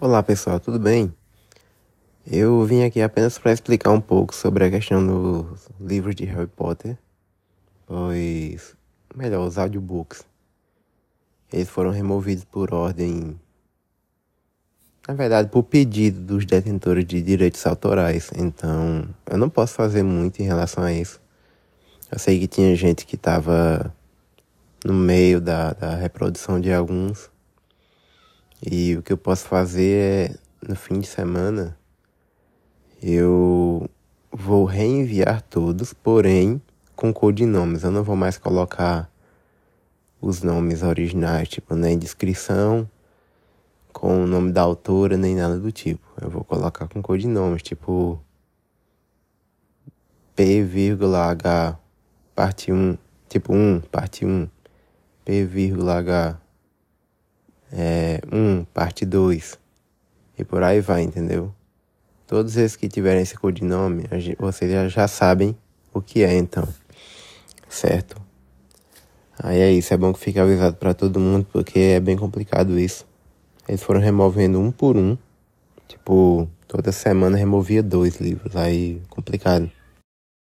Olá pessoal, tudo bem? Eu vim aqui apenas para explicar um pouco sobre a questão dos livros de Harry Potter, pois, melhor, os audiobooks. Eles foram removidos por ordem, na verdade, por pedido dos detentores de direitos autorais. Então, eu não posso fazer muito em relação a isso. Eu sei que tinha gente que estava no meio da, da reprodução de alguns e o que eu posso fazer é, no fim de semana, eu vou reenviar todos, porém com codinomes. Eu não vou mais colocar os nomes originais, tipo, nem descrição, com o nome da autora, nem nada do tipo. Eu vou colocar com codinomes, tipo P,H, parte 1, tipo 1, parte 1, P,H 1, parte 2, e por aí vai, entendeu? Todos esses que tiverem esse codinome, vocês já, sabem o que é, então, certo? Aí é isso, é bom que fique avisado para todo mundo, porque é bem complicado isso. Eles foram removendo um por um, tipo, toda semana removia dois livros, aí complicado.